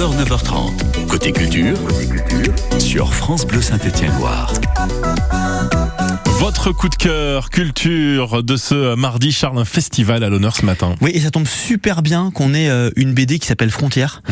9h, 9h30. Côté culture, sur France Bleu Saint-Étienne-Loire. Votre coup de cœur culture de ce mardi, Charles, un festival à l'honneur ce matin. Oui, et ça tombe super bien qu'on ait euh, une BD qui s'appelle Frontières,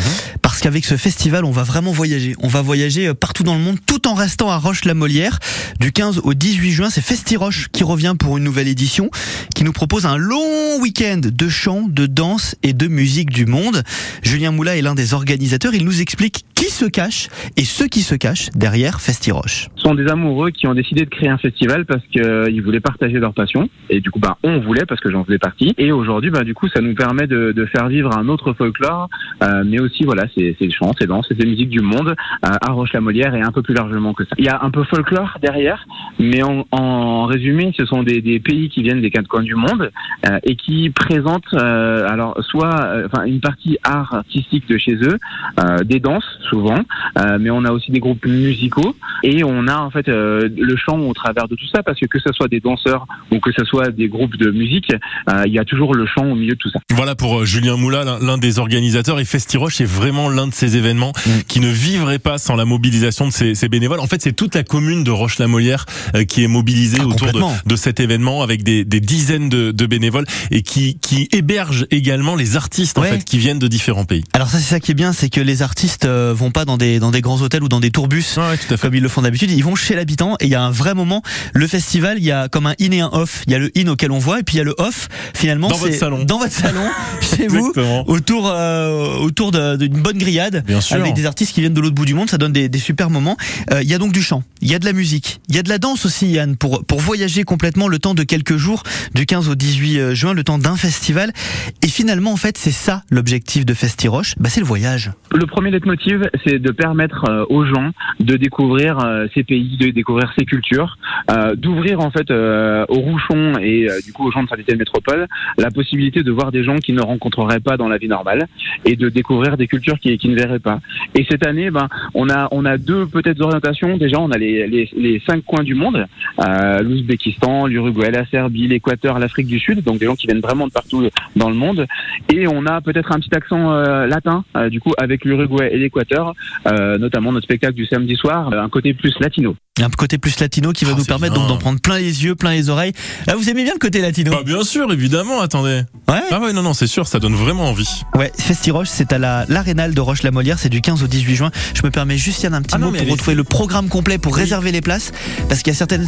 parce qu'avec ce festival, on va vraiment voyager. On va voyager euh, partout dans le monde, tout en restant à Roche-la-Molière. Du 15 au 18 juin, c'est Festiroche qui revient pour une nouvelle édition, qui nous propose un long week-end de chant, de danse et de musique du monde. Julien Moula est l'un des organisateurs. Il nous explique qui se cache et ceux qui se cachent derrière Festiroche. Ce sont des amoureux qui ont décidé de créer un festival parce qu'ils voulaient partager leur passion. Et du coup, bah, on voulait parce que j'en faisais partie. Et aujourd'hui, bah, du coup, ça nous permet de, de faire vivre un autre folklore, euh, mais aussi, voilà, c'est c'est chant, c'est danse, c'est musique du monde euh, à Roche-la-Molière et un peu plus largement que ça. Il y a un peu folklore derrière, mais en, en résumé, ce sont des, des pays qui viennent des quatre coins du monde euh, et qui présentent, euh, alors, soit, euh, enfin, une partie art artistique de chez eux, des danses souvent, mais on a aussi des groupes musicaux et on a en fait le chant au travers de tout ça parce que que ce soit des danseurs ou que ce soit des groupes de musique, il y a toujours le chant au milieu de tout ça. Voilà pour Julien Moula, l'un- des organisateurs. Et Festiroche est vraiment l'un de ces événements Mm. qui ne vivrait pas sans la mobilisation de ces, ces bénévoles. En fait, c'est toute la commune de Roche-la-Molière euh, qui est mobilisée Ah, autour de, cet événement avec des, des dizaines de, de bénévoles et qui, qui héberge également les artistes en Ouais. fait qui viennent de différents pays. Alors ça, c'est ça qui est bien, c'est que les artistes euh, vont pas dans des dans des grands hôtels ou dans des tourbus. Ouais, tout à fait. Comme ils le font d'habitude, ils vont chez l'habitant et il y a un vrai moment. Le festival, il y a comme un in et un off. Il y a le in auquel on voit et puis il y a le off. Finalement, Dans votre salon. dans votre salon, chez vous, autour euh, autour d'une bonne grillade Bien sûr. avec des artistes qui viennent de l'autre bout du monde. Ça donne des, des super moments. Euh, Il y a donc du chant, il y a de la musique, il y a de la danse aussi, Yann, pour pour voyager complètement le temps de quelques jours, du 15 au 18 juin, le temps d'un festival. Et finalement, en fait, c'est ça l'objectif de Festiroche. Bah, c'est le voyage. Le premier leitmotiv, c'est de permettre euh, aux gens de découvrir euh, ces pays, de découvrir ces cultures, euh, d'ouvrir en fait euh, aux Rouchons et euh, du coup aux gens de Saint-Étienne Métropole la possibilité de voir des gens qu'ils ne rencontreraient pas dans la vie normale et de découvrir des cultures qu'ils qui ne verraient pas. Et cette année, ben, on a on a deux peut-être Déjà, on a les, cinq coins du monde euh, l'Ouzbékistan, l'Uruguay, la Serbie, l'Équateur, l'Afrique du Sud, donc des gens qui viennent vraiment de partout dans le monde. Et on a peut-être un petit accent euh, latin, euh, du coup, avec l'Uruguay et l'Équateur, euh, notamment notre spectacle du samedi soir, euh, un côté plus latino. Il y a un côté plus latino qui va Ah, nous permettre bien. donc d'en prendre plein les yeux, plein les oreilles. Ah, vous aimez bien le côté latino Bah, bien sûr, évidemment, attendez. Ouais. Ah ouais, non, non, c'est sûr, ça donne vraiment envie. Ouais, Festiroche, c'est à la l'Arénal de Roche-la-Molière, c'est du 15 au 18 juin. Je me permets juste Yann un petit Ah mot pour retrouver le programme complet pour Oui. réserver les places parce qu'il y a certaines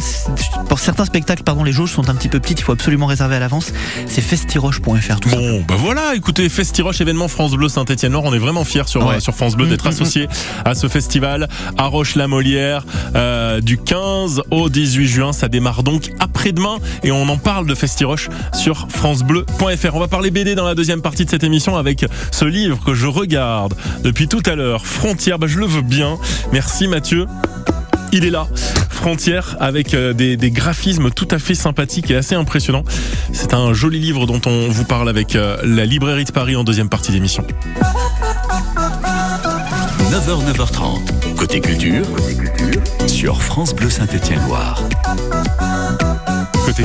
pour certains spectacles pardon, les jauges sont un petit peu petites, il faut absolument réserver à l'avance. C'est festiroche.fr tout. Bon, bah voilà, écoutez, Festiroche événement France Bleu Saint-Étienne-Nord, on est vraiment fiers sur, Ouais. euh, sur France Bleu Mm, d'être mm, associé à ce festival à Roche-la-Molière euh, du 15 au 18 juin. Ça démarre donc après-demain et on en parle de Festiroche sur francebleu.fr. On va parler BD dans la deuxième partie de cette émission avec ce livre que je regarde depuis tout à l'heure, Frontières. Bah, je le veux bien. Merci Mathieu. Il est là, Frontières, avec euh, des, des graphismes tout à fait sympathiques et assez impressionnants. C'est un joli livre dont on vous parle avec euh, la librairie de Paris en deuxième partie d'émission. 9h, 9h30. Côté culture, sur France Bleu Saint-Étienne-Loire.